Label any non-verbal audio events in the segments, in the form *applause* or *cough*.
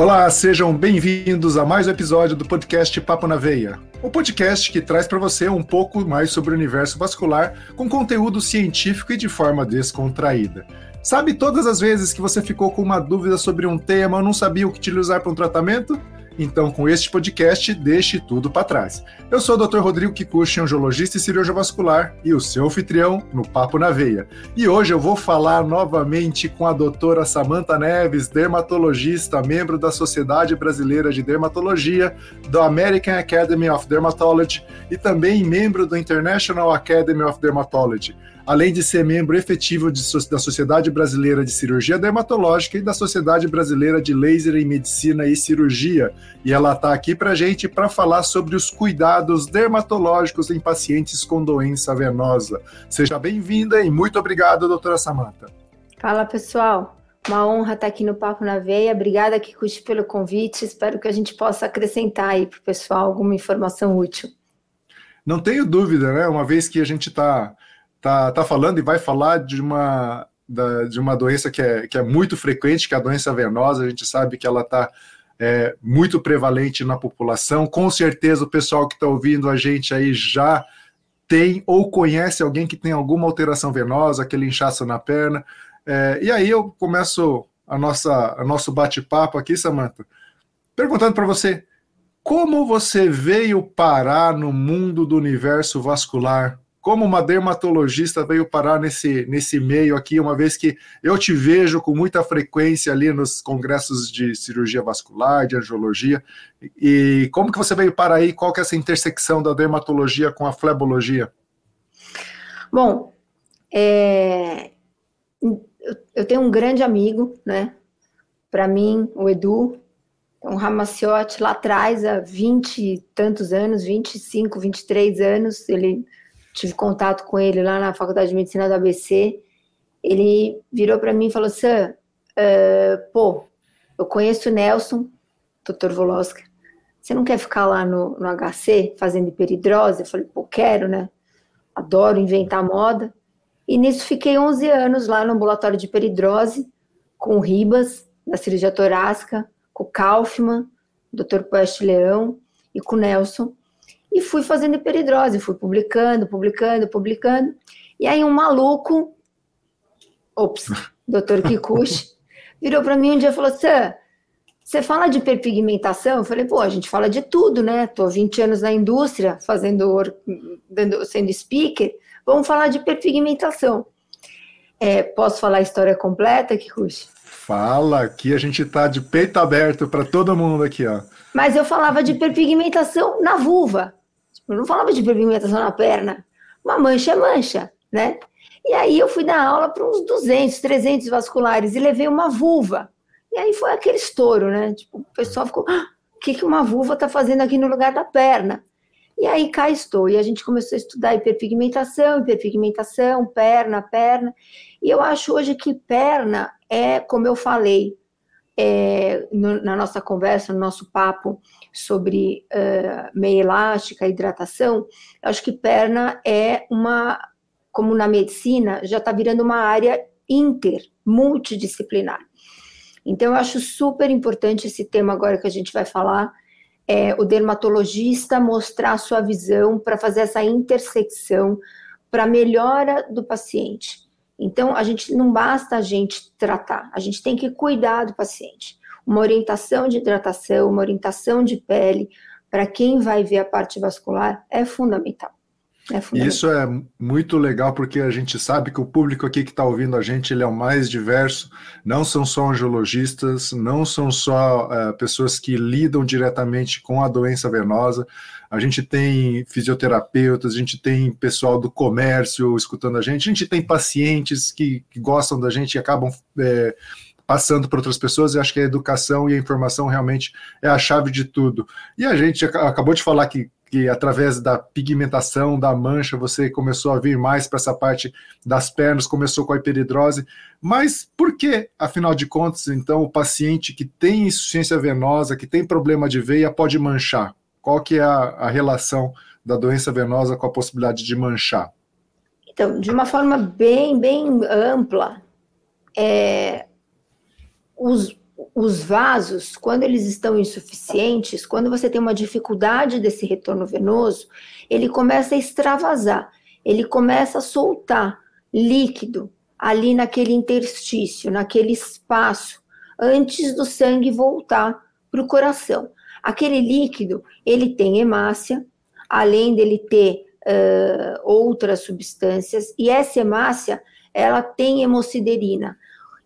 Olá, sejam bem-vindos a mais um episódio do podcast Papo na Veia. O um podcast que traz para você um pouco mais sobre o universo vascular com conteúdo científico e de forma descontraída. Sabe todas as vezes que você ficou com uma dúvida sobre um tema ou não sabia o que utilizar para um tratamento? Então, com este podcast, deixe tudo para trás. Eu sou o Dr. Rodrigo Kikuchi, angiologista e cirurgião vascular, e o seu anfitrião no Papo na Veia. E hoje eu vou falar novamente com a doutora Samantha Neves, dermatologista, membro da Sociedade Brasileira de Dermatologia, do American Academy of Dermatology e também membro do International Academy of Dermatology além de ser membro efetivo de, da Sociedade Brasileira de Cirurgia Dermatológica e da Sociedade Brasileira de Laser em Medicina e Cirurgia. E ela está aqui para gente para falar sobre os cuidados dermatológicos em pacientes com doença venosa. Seja bem-vinda e muito obrigado, doutora Samanta. Fala, pessoal. Uma honra estar aqui no Papo na Veia. Obrigada, Kikuchi, pelo convite. Espero que a gente possa acrescentar aí para o pessoal alguma informação útil. Não tenho dúvida, né? Uma vez que a gente está tá, tá falando e vai falar de uma, da, de uma doença que é, que é muito frequente, que é a doença venosa. A gente sabe que ela está é, muito prevalente na população. Com certeza o pessoal que está ouvindo a gente aí já tem ou conhece alguém que tem alguma alteração venosa, aquele inchaço na perna. É, e aí eu começo a nossa, a nosso bate-papo aqui, Samantha, perguntando para você, como você veio parar no mundo do universo vascular? Como uma dermatologista veio parar nesse, nesse meio aqui, uma vez que eu te vejo com muita frequência ali nos congressos de cirurgia vascular, de angiologia, e como que você veio parar aí, qual que é essa intersecção da dermatologia com a flebologia? Bom, é... eu tenho um grande amigo, né, para mim, o Edu, um Ramaciotti lá atrás, há 20 e tantos anos, 25, 23 anos, ele tive contato com ele lá na Faculdade de Medicina do ABC, ele virou para mim e falou: Sam, uh, pô, eu conheço o Nelson, Dr. Voloska, você não quer ficar lá no, no HC fazendo hiperidrose? Eu falei: pô, quero, né? Adoro inventar moda. E nisso fiquei 11 anos lá no ambulatório de hiperidrose, com o Ribas, da cirurgia torácica, com o Kaufman, Dr. Poeste Leão e com o Nelson e fui fazendo hiperidrose, fui publicando, publicando, publicando. E aí um maluco, ops, *laughs* doutor Kikuchi, virou para mim um dia e falou: Sam, você fala de hiperpigmentação? Eu falei, pô, a gente fala de tudo, né? Tô 20 anos na indústria, fazendo, sendo speaker, vamos falar de hiperpigmentação. É, posso falar a história completa, Kikuchi? Fala, aqui a gente tá de peito aberto para todo mundo aqui, ó. Mas eu falava de hiperpigmentação na vulva. Eu não falava de pigmentação na perna. Uma mancha é mancha, né? E aí eu fui dar aula para uns 200, 300 vasculares e levei uma vulva. E aí foi aquele estouro, né? Tipo, o pessoal ficou, ah, o que, que uma vulva está fazendo aqui no lugar da perna? E aí cá estou. E a gente começou a estudar hiperpigmentação, hiperpigmentação, perna, perna. E eu acho hoje que perna é, como eu falei é, no, na nossa conversa, no nosso papo, sobre uh, meia elástica, hidratação, acho que perna é uma, como na medicina, já está virando uma área inter, multidisciplinar. Então, eu acho super importante esse tema agora que a gente vai falar, é, o dermatologista mostrar a sua visão para fazer essa intersecção para melhora do paciente. Então, a gente não basta a gente tratar, a gente tem que cuidar do paciente uma orientação de hidratação, uma orientação de pele, para quem vai ver a parte vascular, é fundamental. É. Isso é muito legal porque a gente sabe que o público aqui que está ouvindo a gente ele é o mais diverso. Não são só angiologistas, não são só uh, pessoas que lidam diretamente com a doença venosa. A gente tem fisioterapeutas, a gente tem pessoal do comércio escutando a gente, a gente tem pacientes que, que gostam da gente e acabam é, passando para outras pessoas, e acho que a educação e a informação realmente é a chave de tudo. E a gente acabou de falar que, que através da pigmentação, da mancha, você começou a vir mais para essa parte das pernas, começou com a hiperidrose, mas por que, afinal de contas, então, o paciente que tem insuficiência venosa, que tem problema de veia, pode manchar? Qual que é a, a relação da doença venosa com a possibilidade de manchar? Então, de uma forma bem, bem ampla, é, os, os vasos, quando eles estão insuficientes, quando você tem uma dificuldade desse retorno venoso, ele começa a extravasar, ele começa a soltar líquido ali naquele interstício, naquele espaço, antes do sangue voltar para o coração. Aquele líquido, ele tem hemácia, além dele ter uh, outras substâncias, e essa hemácia, ela tem hemociderina.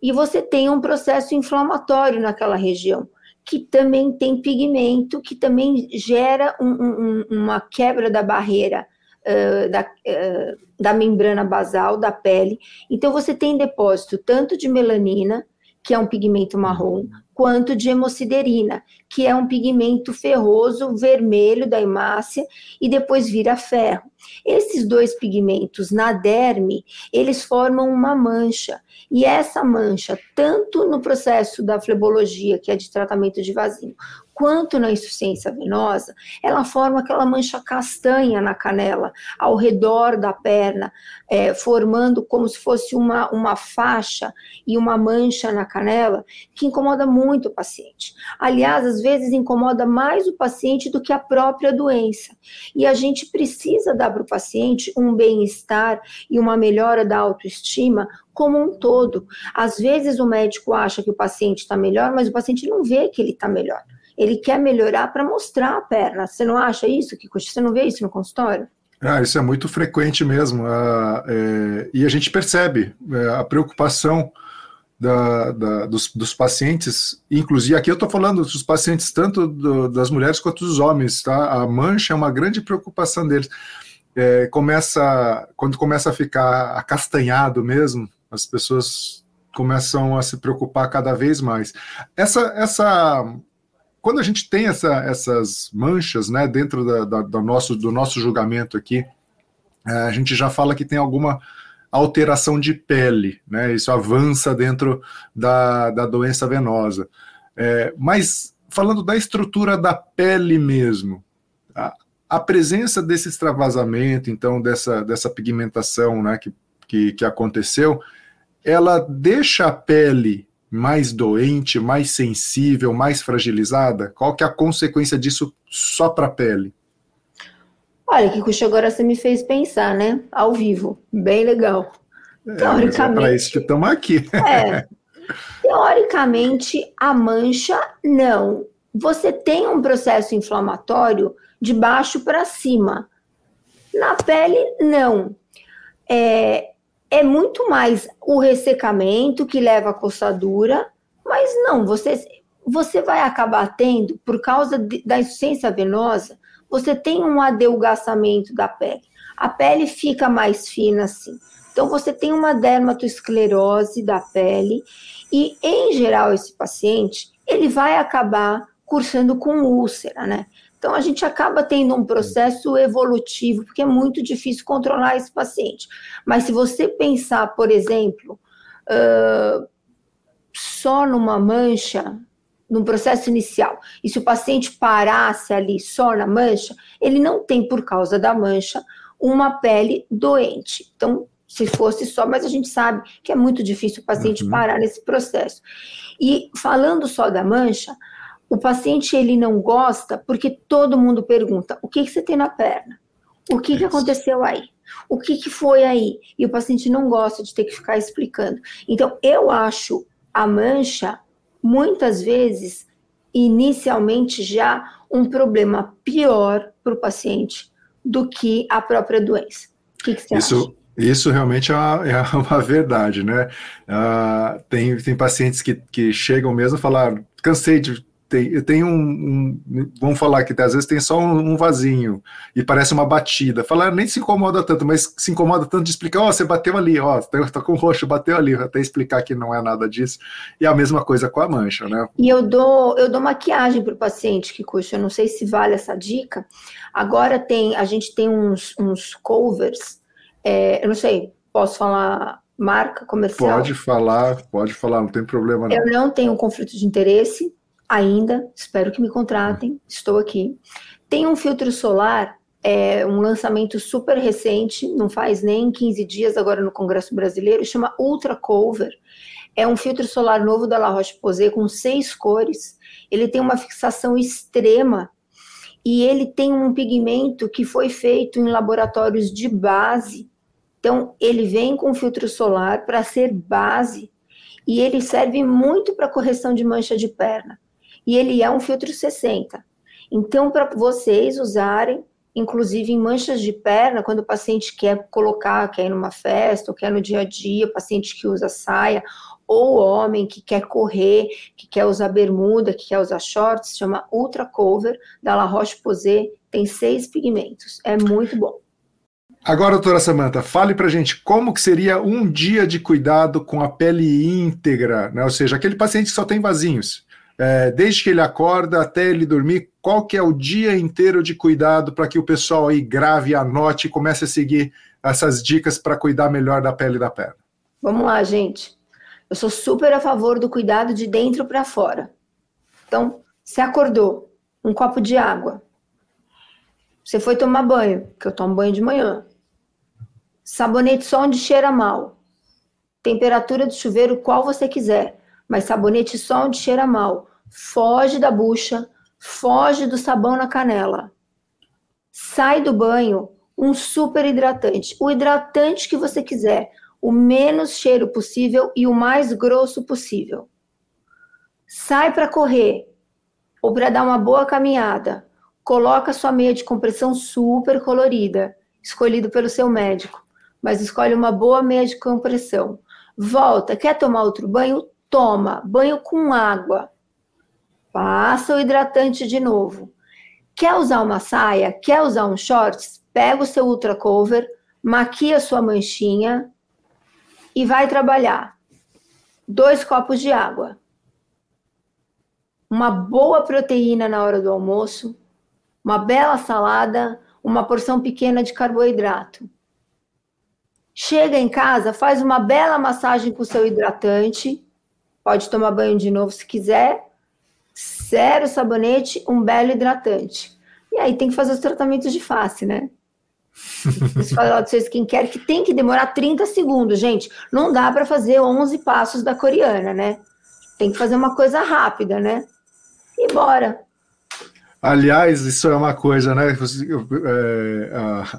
E você tem um processo inflamatório naquela região, que também tem pigmento, que também gera um, um, uma quebra da barreira uh, da, uh, da membrana basal da pele. Então, você tem depósito tanto de melanina, que é um pigmento marrom, quanto de hemociderina, que é um pigmento ferroso vermelho da hemácia e depois vira ferro. Esses dois pigmentos na derme, eles formam uma mancha. E essa mancha, tanto no processo da flebologia, que é de tratamento de vasinho, quanto na insuficiência venosa, ela forma aquela mancha castanha na canela, ao redor da perna, é, formando como se fosse uma, uma faixa e uma mancha na canela, que incomoda muito o paciente. Aliás, às vezes incomoda mais o paciente do que a própria doença. E a gente precisa dar para o paciente um bem-estar e uma melhora da autoestima como um todo. Às vezes o médico acha que o paciente está melhor, mas o paciente não vê que ele está melhor ele quer melhorar para mostrar a perna. Você não acha isso, que Você não vê isso no consultório? Ah, isso é muito frequente mesmo. Ah, é, e a gente percebe é, a preocupação da, da, dos, dos, pacientes, inclusive aqui eu estou falando dos pacientes tanto do, das mulheres quanto dos homens, tá? A mancha é uma grande preocupação deles. É, começa quando começa a ficar acastanhado mesmo, as pessoas começam a se preocupar cada vez mais. Essa essa quando a gente tem essa, essas manchas né, dentro da, da, do, nosso, do nosso julgamento aqui, é, a gente já fala que tem alguma alteração de pele, né? Isso avança dentro da, da doença venosa. É, mas falando da estrutura da pele mesmo, a, a, presença desse extravasamento, então dessa, dessa pigmentação, né, que, que, que aconteceu, ela deixa a pele mais doente, mais sensível, mais fragilizada? Qual que é a consequência disso só para a pele? Olha, Kikuchi, agora você me fez pensar, né? Ao vivo. Bem legal. É, teoricamente. É para isso que estamos aqui. É. *laughs* Teoricamente, a mancha, não. Você tem um processo inflamatório de baixo para cima. Na pele, não. É, é muito mais o ressecamento que leva à coçadura, mas não, você, você vai acabar tendo, por causa de, da insuficiência venosa, você tem um adelgaçamento da pele. A pele fica mais fina assim. Então, você tem uma dermatoesclerose da pele e, em geral, esse paciente, ele vai acabar cursando com úlcera, né? Então, a gente acaba tendo um processo evolutivo, porque é muito difícil controlar esse paciente. Mas se você pensar, por exemplo, uh, só numa mancha, num processo inicial, e se o paciente parasse ali só na mancha, ele não tem, por causa da mancha, uma pele doente. Então, se fosse só, mas a gente sabe que é muito difícil o paciente uhum. parar nesse processo. E falando só da mancha, o paciente ele não gosta porque todo mundo pergunta: o que, que você tem na perna? O que, que aconteceu aí? O que, que foi aí? E o paciente não gosta de ter que ficar explicando. Então, eu acho a mancha, muitas vezes, inicialmente já um problema pior para o paciente do que a própria doença. O que, que você Isso... acha? Isso realmente é uma, *laughs* é uma verdade, né? Uh, tem, tem pacientes que, que chegam mesmo a falar, cansei de tem, eu tenho um, um, Vamos falar que às vezes tem só um, um vasinho e parece uma batida. Falar nem se incomoda tanto, mas se incomoda tanto de explicar: ó, oh, você bateu ali, ó, oh, tá com roxo, bateu ali, até explicar que não é nada disso. E a mesma coisa com a mancha, né? E eu dou, eu dou maquiagem para o paciente, que custa, eu não sei se vale essa dica. Agora tem, a gente tem uns, uns covers, é, eu não sei, posso falar marca comercial? Pode falar, pode falar, não tem problema não. Eu não tenho conflito de interesse, ainda, espero que me contratem, estou aqui. Tem um filtro solar é um lançamento super recente, não faz nem 15 dias agora no Congresso Brasileiro, chama Ultra Cover. É um filtro solar novo da La Roche-Posay com seis cores. Ele tem uma fixação extrema e ele tem um pigmento que foi feito em laboratórios de base. Então, ele vem com filtro solar para ser base e ele serve muito para correção de mancha de perna. E ele é um filtro 60. Então, para vocês usarem, inclusive em manchas de perna, quando o paciente quer colocar, quer ir numa festa, ou quer no dia a dia, paciente que usa saia, ou homem que quer correr, que quer usar bermuda, que quer usar shorts, chama Ultra Cover, da La Roche-Posay, tem seis pigmentos, é muito bom. Agora, doutora Samanta, fale pra gente como que seria um dia de cuidado com a pele íntegra, né? ou seja, aquele paciente que só tem vasinhos, é, desde que ele acorda até ele dormir, qual que é o dia inteiro de cuidado para que o pessoal aí grave, anote e comece a seguir essas dicas para cuidar melhor da pele da perna? Vamos lá, gente. Eu sou super a favor do cuidado de dentro para fora. Então, você acordou, um copo de água. Você foi tomar banho, que eu tomo banho de manhã. Sabonete só onde cheira mal. Temperatura do chuveiro qual você quiser, mas sabonete só onde cheira mal. Foge da bucha, foge do sabão na canela. Sai do banho um super hidratante, o hidratante que você quiser, o menos cheiro possível e o mais grosso possível. Sai para correr ou para dar uma boa caminhada. Coloca sua meia de compressão super colorida, escolhido pelo seu médico, mas escolhe uma boa meia de compressão. Volta, quer tomar outro banho? Toma, banho com água. Passa o hidratante de novo. Quer usar uma saia? Quer usar um shorts? Pega o seu ultra cover, maquia sua manchinha, e vai trabalhar. Dois copos de água. Uma boa proteína na hora do almoço, uma bela salada, uma porção pequena de carboidrato. Chega em casa, faz uma bela massagem com o seu hidratante. Pode tomar banho de novo se quiser. Zero sabonete, um belo hidratante. E aí tem que fazer os tratamentos de face, né? *laughs* Esse falar do seu skincare que tem que demorar 30 segundos, gente. Não dá para fazer 11 passos da coreana, né? Tem que fazer uma coisa rápida, né? E bora. Aliás, isso é uma coisa, né? É,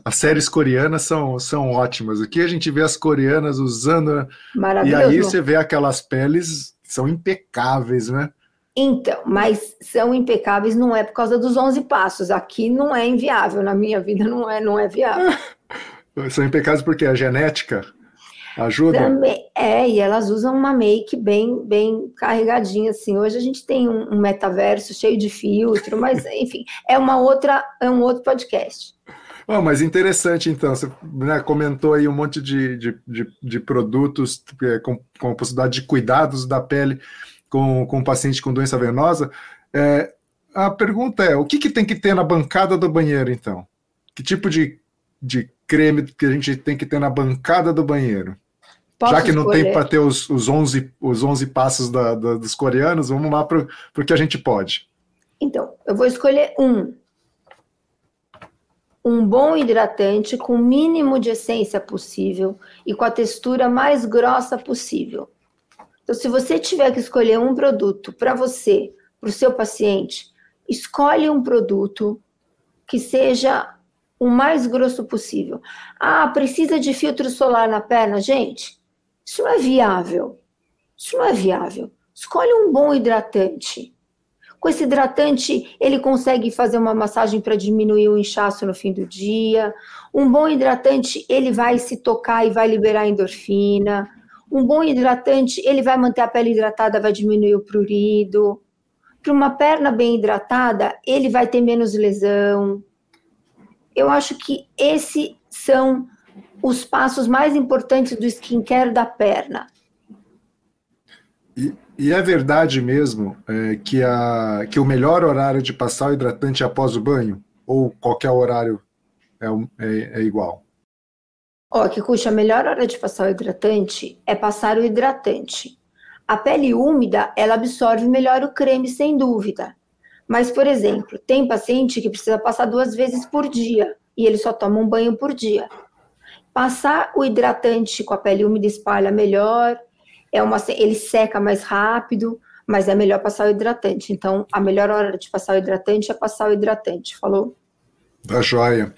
as séries coreanas são, são ótimas. Aqui a gente vê as coreanas usando. Né? Maravilhoso. E aí você vê aquelas peles são impecáveis, né? Então, mas são impecáveis não é por causa dos 11 passos. Aqui não é inviável, na minha vida não é, não é viável. *laughs* são impecáveis porque a genética ajuda? Também, é, e elas usam uma make bem, bem carregadinha, assim. Hoje a gente tem um, um metaverso cheio de filtro, mas, *laughs* enfim, é uma outra, é um outro podcast. Oh, mas interessante, então, você né, comentou aí um monte de, de, de, de produtos é, com, com a possibilidade de cuidados da pele com, com paciente com doença venosa. É, a pergunta é: o que, que tem que ter na bancada do banheiro, então? Que tipo de, de creme que a gente tem que ter na bancada do banheiro? Posso Já que não escolher? tem para ter os, os, 11, os 11 passos da, da, dos coreanos, vamos lá para o que a gente pode. Então, eu vou escolher um. Um bom hidratante com o mínimo de essência possível e com a textura mais grossa possível. Então, se você tiver que escolher um produto para você, para o seu paciente, escolhe um produto que seja o mais grosso possível. Ah, precisa de filtro solar na perna? Gente, isso não é viável. Isso não é viável. Escolhe um bom hidratante. Com esse hidratante, ele consegue fazer uma massagem para diminuir o inchaço no fim do dia. Um bom hidratante, ele vai se tocar e vai liberar endorfina. Um bom hidratante, ele vai manter a pele hidratada, vai diminuir o prurido. Para uma perna bem hidratada, ele vai ter menos lesão. Eu acho que esses são os passos mais importantes do skincare da perna. E, é verdade mesmo é, que, a, que o melhor horário de passar o hidratante é após o banho? Ou qualquer horário é, é, é igual? Ó, Kikuchi, a melhor hora de passar o hidratante é passar o hidratante. A pele úmida, ela absorve melhor o creme, sem dúvida. Mas, por exemplo, tem paciente que precisa passar duas vezes por dia. e ele só toma um banho por dia. Passar o hidratante com a pele úmida espalha melhor, é uma, ele seca mais rápido, mas é melhor passar o hidratante. Então, a melhor hora de passar o hidratante é passar o hidratante, falou? Da joia.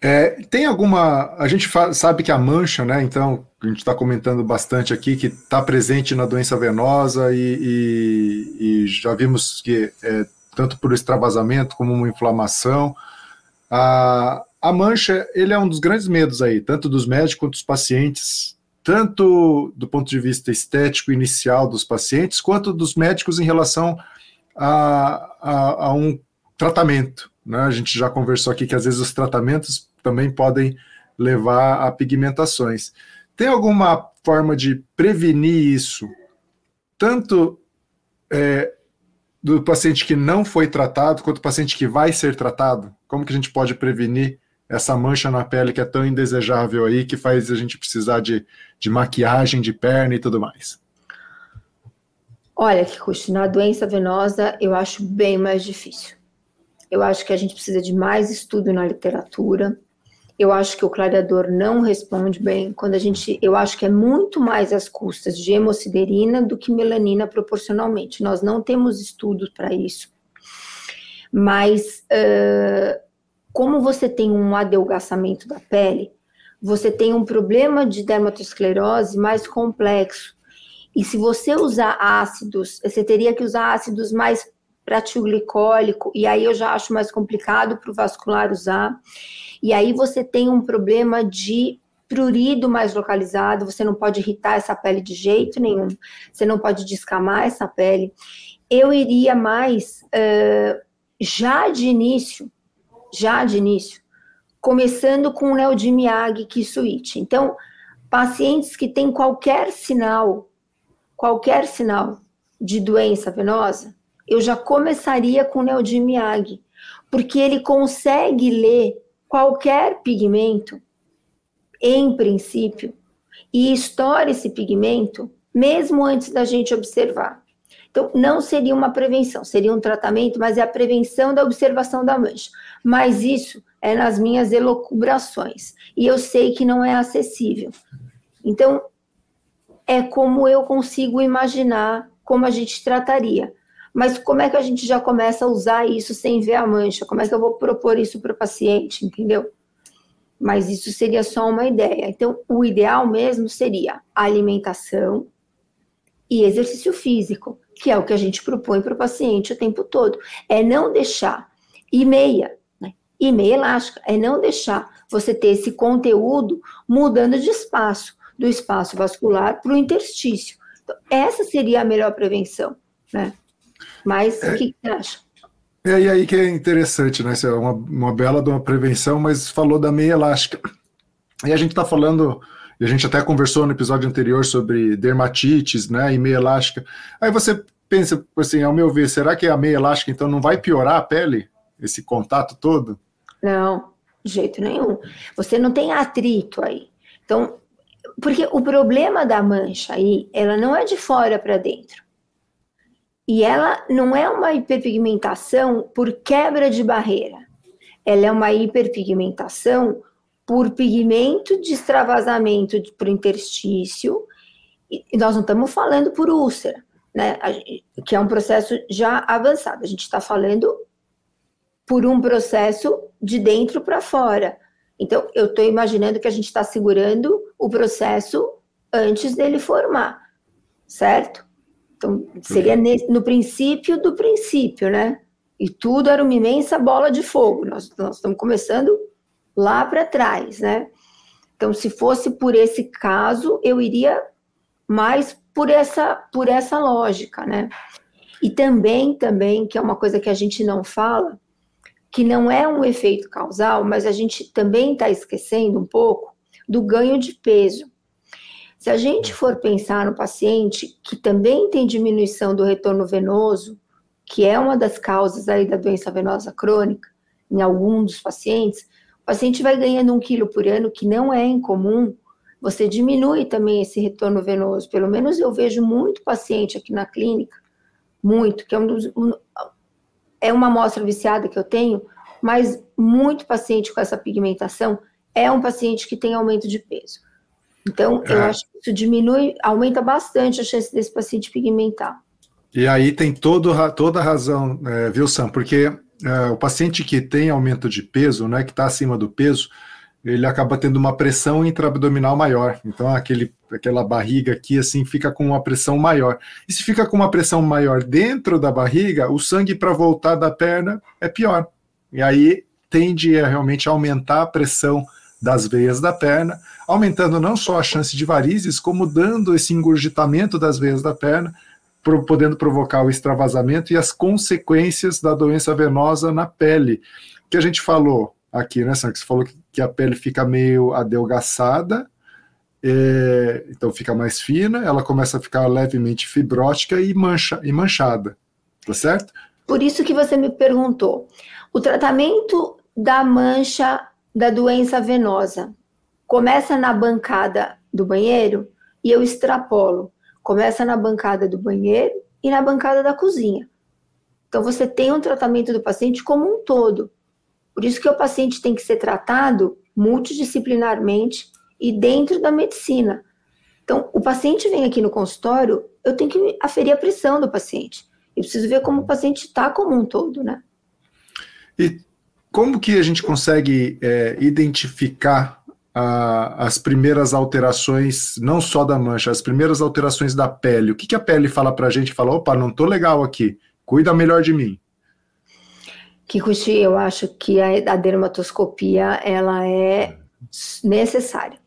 É, tem alguma. A gente sabe que a mancha, né? Então, a gente está comentando bastante aqui que está presente na doença venosa e, e, e já vimos que é, tanto por extravasamento como uma inflamação. A, a mancha, ele é um dos grandes medos aí, tanto dos médicos quanto dos pacientes, tanto do ponto de vista estético inicial dos pacientes, quanto dos médicos em relação a, a, a um tratamento. Né? A gente já conversou aqui que às vezes os tratamentos também podem levar a pigmentações. Tem alguma forma de prevenir isso, tanto é, do paciente que não foi tratado, quanto do paciente que vai ser tratado? Como que a gente pode prevenir essa mancha na pele que é tão indesejável aí, que faz a gente precisar de, de maquiagem de perna e tudo mais? Olha, Kikuchi, na doença venosa eu acho bem mais difícil. Eu acho que a gente precisa de mais estudo na literatura. Eu acho que o clareador não responde bem. Quando a gente, eu acho que é muito mais as custas de hemosiderina do que melanina proporcionalmente. Nós não temos estudos para isso. Mas uh, como você tem um adelgaçamento da pele, você tem um problema de dermatosclerose mais complexo. E se você usar ácidos, você teria que usar ácidos mais pratiglicólico, e aí eu já acho mais complicado para o vascular usar. E aí você tem um problema de prurido mais localizado, você não pode irritar essa pele de jeito nenhum, você não pode descamar essa pele. Eu iria mais, uh, já de início, já de início, começando com o Neodimiag Kisuit. Então, pacientes que têm qualquer sinal, qualquer sinal de doença venosa, eu já começaria com o Neodimiag, porque ele consegue ler qualquer pigmento, em princípio, e estoura esse pigmento mesmo antes da gente observar. Então, não seria uma prevenção, seria um tratamento, mas é a prevenção da observação da mancha. Mas isso é nas minhas elocubrações. E eu sei que não é acessível. Então, é como eu consigo imaginar como a gente trataria. Mas como é que a gente já começa a usar isso sem ver a mancha? Como é que eu vou propor isso para o paciente, entendeu? Mas isso seria só uma ideia. Então, o ideal mesmo seria alimentação e exercício físico, que é o que a gente propõe para o paciente o tempo todo. É não deixar. E meia, né? E meia elástica, é não deixar você ter esse conteúdo mudando de espaço, do espaço vascular para o interstício. Então, essa seria a melhor prevenção, né? Mas é, o que, você acha? É, aí que é interessante, né? Isso é uma, uma bela de uma prevenção, mas falou da meia elástica. E a gente está falando, e a gente até conversou no episódio anterior sobre dermatites, né? E meia elástica. Aí você pensa, assim, ao meu ver, será que a meia elástica então não vai piorar a pele? Esse contato todo? Não, de jeito nenhum. Você não tem atrito aí. Então, porque o problema da mancha aí, ela não é de fora para dentro. E ela não é uma hiperpigmentação por quebra de barreira. Ela é uma hiperpigmentação por pigmento de extravasamento para o interstício. E nós não estamos falando por úlcera, né? Que é um processo já avançado. A gente está falando por um processo de dentro para fora. Então, eu estou imaginando que a gente está segurando o processo antes dele formar, certo? Então, seria nesse, no princípio do princípio, né? E tudo era uma imensa bola de fogo. Nós, nós estamos começando lá para trás, né? Então, se fosse por esse caso, eu iria mais por essa, por essa lógica, né? E também, também, que é uma coisa que a gente não fala, que não é um efeito causal, mas a gente também está esquecendo um pouco do ganho de peso. Se a gente for pensar no paciente que também tem diminuição do retorno venoso, que é uma das causas aí da doença venosa crônica, em alguns dos pacientes, paciente vai ganhando um quilo por ano, que não é incomum, você diminui também esse retorno venoso. Pelo menos eu vejo muito paciente aqui na clínica, muito, que é um dos, um, é uma amostra viciada que eu tenho, mas muito paciente com essa pigmentação é um paciente que tem aumento de peso. Então, é. eu acho que isso diminui, aumenta bastante a chance desse paciente pigmentar. E aí tem todo, toda a razão, é, viu, Sam? Porque é, o paciente que tem aumento de peso, né, que está acima do peso, ele acaba tendo uma pressão intraabdominal maior. Então, aquele, aquela barriga aqui, assim, fica com uma pressão maior. E se fica com uma pressão maior dentro da barriga, o sangue para voltar da perna é pior. E aí tende a realmente aumentar a pressão das veias da perna, aumentando não só a chance de varizes, como dando esse engurgitamento das veias da perna, podendo provocar o extravasamento e as consequências da doença venosa na pele. Que a gente falou aqui, né, Sam? Você falou que a pele fica meio adelgaçada, é, então fica mais fina, ela começa a ficar levemente fibrótica e, mancha, e manchada, tá certo? Por isso que você me perguntou. O tratamento da mancha da doença venosa começa na bancada do banheiro e eu extrapolo. Começa na bancada do banheiro e na bancada da cozinha. Então você tem um tratamento do paciente como um todo. Por isso que o paciente tem que ser tratado multidisciplinarmente e dentro da medicina. Então, o paciente vem aqui no consultório, eu tenho que aferir a pressão do paciente. Eu preciso ver como o paciente está como um todo, né? E como que a gente consegue é, identificar as primeiras alterações, não só da mancha, as primeiras alterações da pele? O que, que a pele fala para a gente? Fala, opa, não tô legal aqui, cuida melhor de mim. Kikuchi, eu acho que a, a dermatoscopia ela é necessária.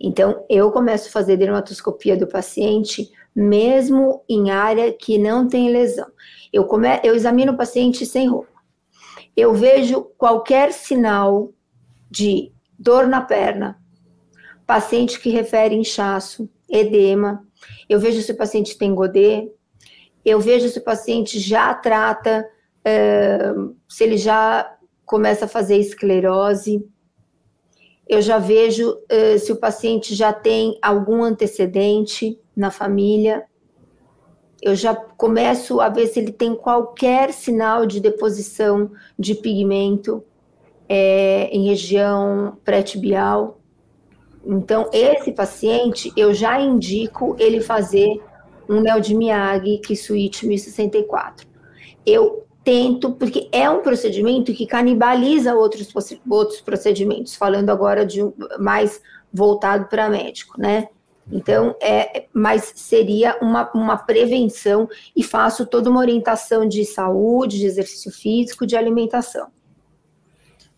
Então, eu começo a fazer dermatoscopia do paciente mesmo em área que não tem lesão. Eu, come, eu examino o paciente sem roupa eu vejo qualquer sinal de dor na perna, paciente que refere inchaço, edema, eu vejo se o paciente tem godê, eu vejo se o paciente já trata, uh, se ele já começa a fazer esclerose, eu já vejo uh, se o paciente já tem algum antecedente na família, eu já começo a ver se ele tem qualquer sinal de deposição de pigmento é, em região pré-tibial. Então, esse paciente, eu já indico ele fazer um Neodimiag Kisuit 1064. Eu tento, porque é um procedimento que canibaliza outros, outros procedimentos, falando agora de mais voltado para médico, né? Então, é, mas seria uma, uma prevenção e faço toda uma orientação de saúde, de exercício físico, de alimentação.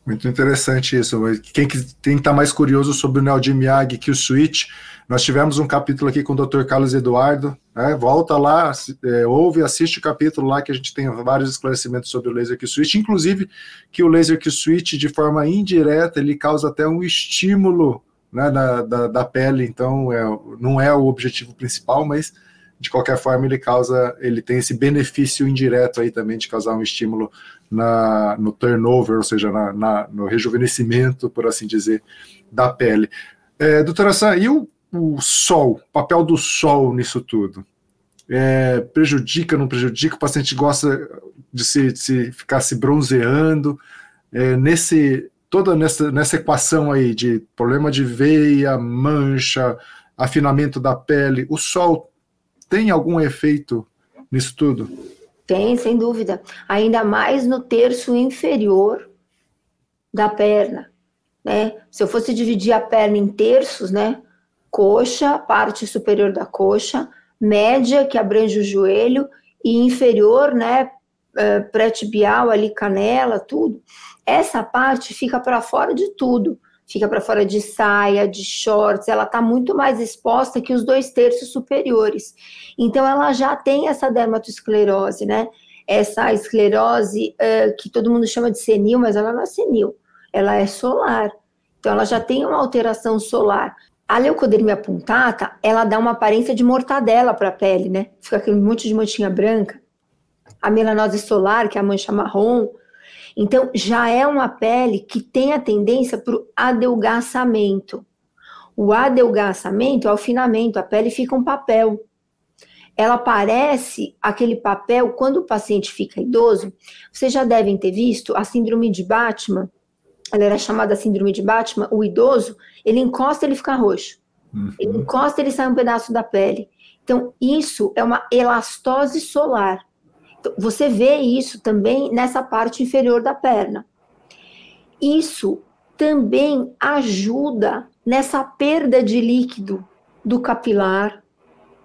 Muito interessante isso. Quem que tem que estar mais curioso sobre o Neodim Miyagi que o Switch, nós tivemos um capítulo aqui com o Dr. Carlos Eduardo. Né? Volta lá, é, ouve, assiste o capítulo lá que a gente tem vários esclarecimentos sobre o laser Q Switch, inclusive que o laser Q Switch, de forma indireta, ele causa até um estímulo né, da, da, da, pele, então é, não é o objetivo principal, mas de qualquer forma ele causa, ele tem esse benefício indireto aí também de causar um estímulo na, no turnover, ou seja, na, na no rejuvenescimento, por assim dizer, da pele. É, doutora Sá, e o, o sol, o papel do sol nisso tudo? É, prejudica, não prejudica? O paciente gosta de se, de se ficar se bronzeando. É, nesse, toda nessa, nessa equação aí de problema de veia, mancha, afinamento da pele, o sol tem algum efeito nisso tudo? Tem, sem dúvida. Ainda mais no terço inferior da perna, né? Se eu fosse dividir a perna em terços, né? Coxa, parte superior da coxa, média, que abrange o joelho, e inferior, né? Eh, pré-tibial, ali, canela, tudo essa parte fica para fora de tudo. Fica para fora de saia, de shorts, ela está muito mais exposta que os dois terços superiores. Então, ela já tem essa dermatosclerose, né? Essa esclerose uh, que todo mundo chama de senil, mas ela não é senil, ela é solar. Então, ela já tem uma alteração solar. A leucodermia punctata, ela dá uma aparência de mortadela para a pele, né? Fica aquele monte de manchinha branca. A melanose solar, que é a mancha marrom, então, já é uma pele que tem a tendência para o adelgaçamento. O adelgaçamento é o afinamento, a pele fica um papel. ela parece aquele papel quando o paciente fica idoso. Vocês já devem ter visto a síndrome de Batman. Ela era chamada síndrome de Batman. O idoso, ele encosta, ele fica roxo. Uhum. Ele encosta, ele sai um pedaço da pele. Então, isso é uma elastose solar. Então, você vê isso também nessa parte inferior da perna. Isso também ajuda nessa perda de líquido do capilar,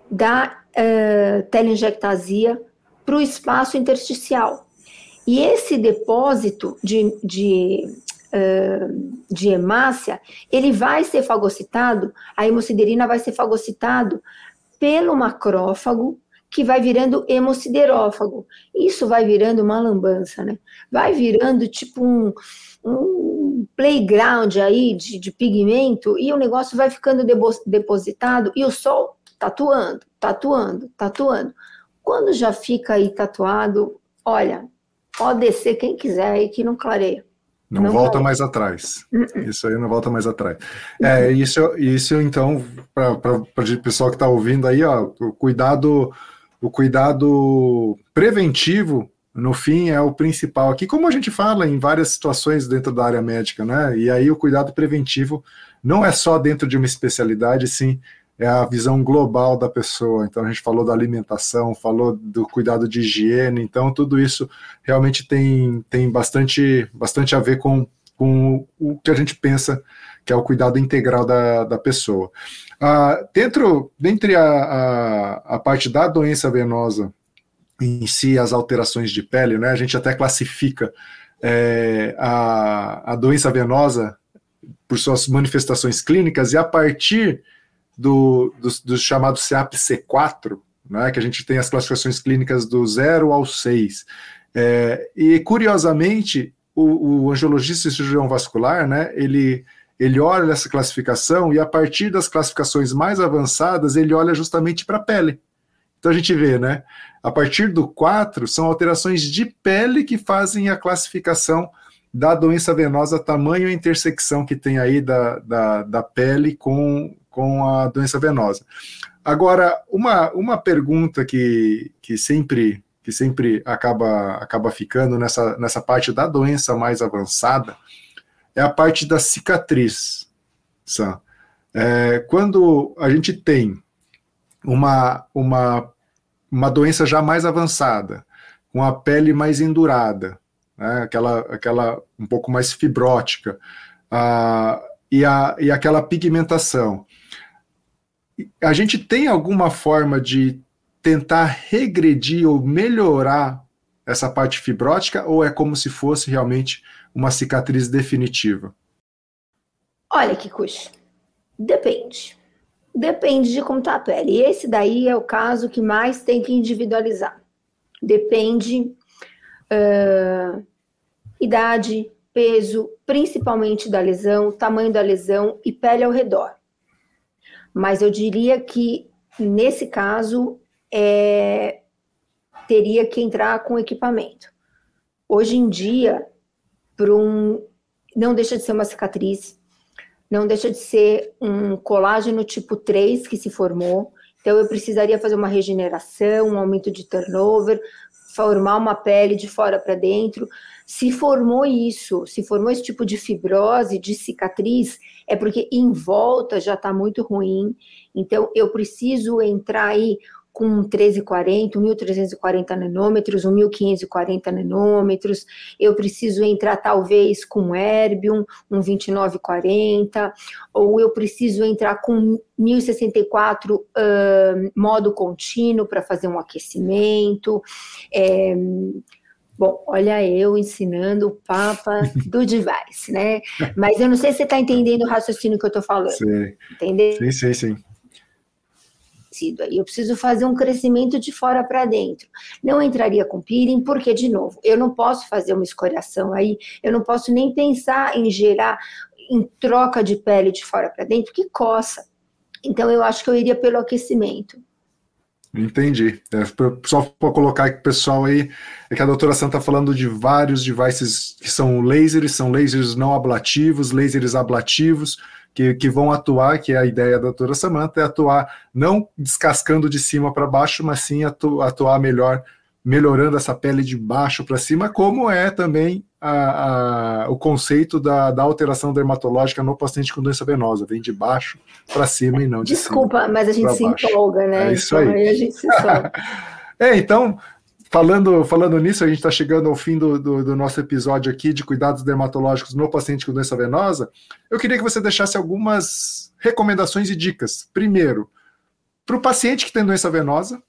da uh, telangiectasia para o espaço intersticial. E esse depósito de, de, uh, de hemácia, ele vai ser fagocitado, a hemociderina vai ser fagocitado pelo macrófago, que vai virando hemociderófago. Isso vai virando uma lambança, né? Vai virando tipo um, um playground aí de, de pigmento e o negócio vai ficando depositado e o sol tatuando, tatuando, tatuando. Quando já fica aí tatuado, olha, pode descer quem quiser aí que não clareia. Não, não volta vai. mais atrás. Uh -uh. Isso aí não volta mais atrás. É, isso, isso então, para o pessoal que está ouvindo aí, ó, cuidado, o cuidado preventivo, no fim, é o principal aqui, como a gente fala em várias situações dentro da área médica, né? E aí o cuidado preventivo não é só dentro de uma especialidade, sim, é a visão global da pessoa. Então a gente falou da alimentação, falou do cuidado de higiene, então tudo isso realmente tem, tem bastante, bastante a ver com, com o que a gente pensa que é o cuidado integral da, da pessoa. Ah, dentro, dentre a, a, a parte da doença venosa em si, as alterações de pele, né, a gente até classifica é, a, a doença venosa por suas manifestações clínicas e a partir do, do, do chamado CAP-C4, né, que a gente tem as classificações clínicas do 0 ao 6. É, e, curiosamente, o, o angiologista e cirurgião vascular, né, ele, ele olha essa classificação e, a partir das classificações mais avançadas, ele olha justamente para a pele. Então, a gente vê, né, a partir do 4, são alterações de pele que fazem a classificação da doença venosa, tamanho e intersecção que tem aí da, da, da pele com, com a doença venosa. Agora, uma, uma pergunta que, que sempre que sempre acaba, acaba ficando nessa, nessa parte da doença mais avançada é a parte da cicatriz. É, quando a gente tem uma, uma, uma doença já mais avançada, com a pele mais endurada, né, aquela, aquela um pouco mais fibrótica, uh, e, a, e aquela pigmentação a gente tem alguma forma de tentar regredir ou melhorar essa parte fibrótica ou é como se fosse realmente uma cicatriz definitiva? Olha, Kikuchi, depende. Depende de como está a pele. E esse daí é o caso que mais tem que individualizar. Depende uh, idade, peso, principalmente da lesão, tamanho da lesão e pele ao redor. Mas eu diria que, nesse caso, é, teria que entrar com equipamento. Hoje em dia, um, não deixa de ser uma cicatriz, não deixa de ser um colágeno tipo 3 que se formou, então eu precisaria fazer uma regeneração, um aumento de turnover, formar uma pele de fora para dentro. Se formou isso, se formou esse tipo de fibrose, de cicatriz, é porque em volta já está muito ruim. Então, eu preciso entrar aí com 1340, 1340 nanômetros, 1540 nanômetros. Eu preciso entrar talvez com Erbium, um 2940, ou eu preciso entrar com 1064 uh, modo contínuo para fazer um aquecimento. É, Bom, olha eu ensinando o Papa do device, né? Mas eu não sei se você está entendendo o raciocínio que eu estou falando. Sim. Entendeu? Sim, sim, sim. Eu preciso fazer um crescimento de fora para dentro. Não entraria com peeling, porque, de novo, eu não posso fazer uma escoriação aí, eu não posso nem pensar em gerar, em troca de pele de fora para dentro, que coça. Então, eu acho que eu iria pelo aquecimento. Entendi. É, só para colocar aqui pessoal aí, é que a doutora Santa está falando de vários devices que são lasers, são lasers não ablativos, lasers ablativos, que, que vão atuar, que é a ideia da doutora Samanta, é atuar não descascando de cima para baixo, mas sim atu, atuar melhor, melhorando essa pele de baixo para cima, como é também a, a, o conceito da, da, alteração dermatológica no paciente com doença venosa, vem de baixo para cima e não de Desculpa, mas a gente se baixo. empolga, né? É isso então, aí. aí a gente se *laughs* é, então, falando, falando nisso, a gente está chegando ao fim do, do, do, nosso episódio aqui de cuidados dermatológicos no paciente com doença venosa. Eu queria que você deixasse algumas recomendações e dicas. Primeiro, para o paciente que tem doença venosa, o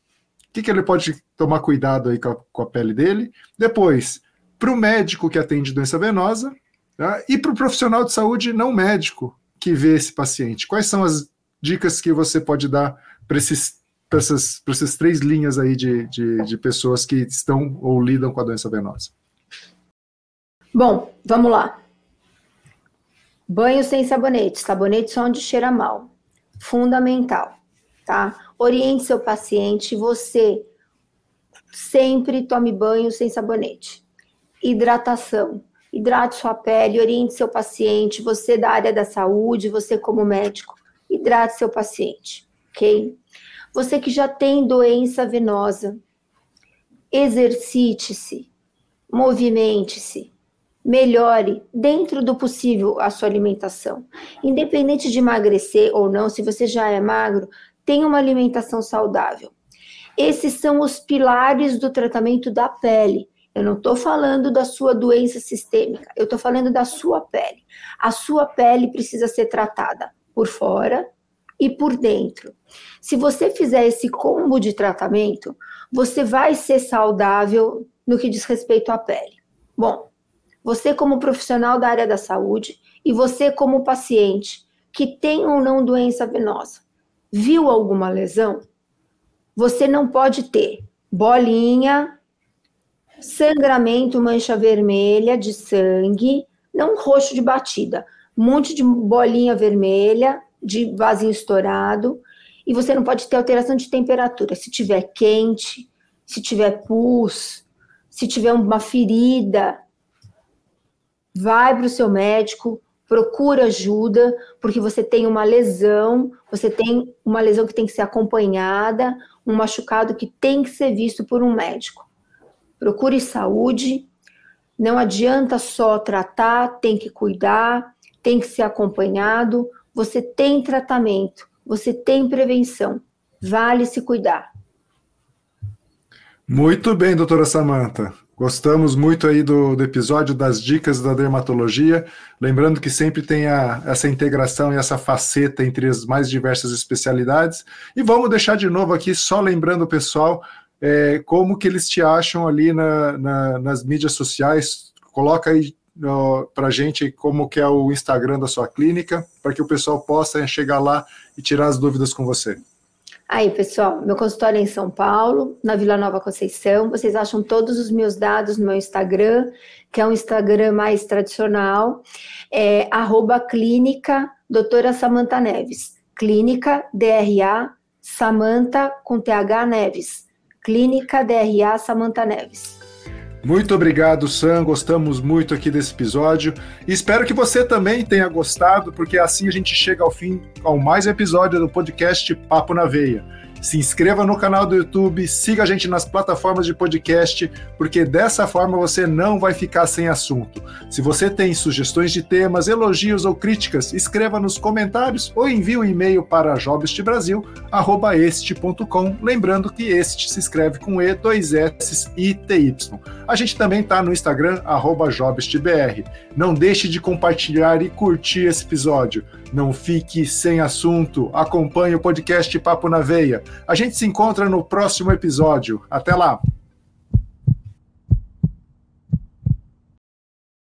que, que ele pode tomar cuidado aí com a, com a pele dele? Depois, para o médico que atende doença venosa tá? e para o profissional de saúde não médico que vê esse paciente. Quais são as dicas que você pode dar para essas, essas três linhas aí de, de, de, pessoas que estão ou lidam com a doença venosa? Bom, vamos lá. Banho sem sabonete, sabonete só onde cheira mal. Fundamental, tá? Oriente seu paciente, você sempre tome banho sem sabonete hidratação. Hidrate sua pele, oriente seu paciente, você da área da saúde, você como médico, hidrate seu paciente, ok? Você que já tem doença venosa, exercite-se, movimente-se, melhore dentro do possível a sua alimentação. Independente de emagrecer ou não, se você já é magro, tenha uma alimentação saudável. Esses são os pilares do tratamento da pele. Eu não estou falando da sua doença sistêmica, eu estou falando da sua pele. A sua pele precisa ser tratada por fora e por dentro. Se você fizer esse combo de tratamento, você vai ser saudável no que diz respeito à pele. Bom, você como profissional da área da saúde e você como paciente que tem ou não doença venosa, viu alguma lesão? Você não pode ter bolinha sangramento, mancha vermelha de sangue, não roxo de batida, um monte de bolinha vermelha, de vasinho estourado, e você não pode ter alteração de temperatura. Se tiver quente, se tiver pus, se tiver uma ferida, vai para o seu médico, procura ajuda, porque você tem uma lesão, você tem uma lesão que tem que ser acompanhada, um machucado que tem que ser visto por um médico procure saúde. Não adianta só tratar, tem que cuidar, tem que ser acompanhado. Você tem tratamento, você tem prevenção. Vale se cuidar. Muito bem, doutora Samanta. Gostamos muito aí do, do, episódio das dicas da dermatologia. Lembrando que sempre tem a, essa integração e essa faceta entre as mais diversas especialidades. E vamos deixar de novo aqui, só lembrando o pessoal, é, como que eles te acham ali na, na, nas mídias sociais. Coloca aí para gente como que é o Instagram da sua clínica, para que o pessoal possa chegar lá e tirar as dúvidas com você. Aí, pessoal, meu consultório é em São Paulo, na Vila Nova Conceição. Vocês acham todos os meus dados no meu Instagram, que é um Instagram mais tradicional, é arroba clínica doutora Samanta Neves. Clínica Samanta com Neves. Clínica DRA Samanta Neves. Muito obrigado, Sam. Gostamos muito aqui desse episódio. Espero que você também tenha gostado, porque assim a gente chega ao fim, ao mais episódio do podcast Papo na Veia. Se inscreva no canal do YouTube, siga a gente nas plataformas de podcast, porque dessa forma você não vai ficar sem assunto. Se você tem sugestões de temas, elogios ou críticas, escreva nos comentários ou envie um e-mail para jobestbrasil@este.com, lembrando que este se escreve com e, dois s e t y. A gente também está no Instagram @jobestbr. Não deixe de compartilhar e curtir esse episódio. Não fique sem assunto. Acompanhe o podcast Papo na Veia. A gente se encontra no próximo episódio. Até lá!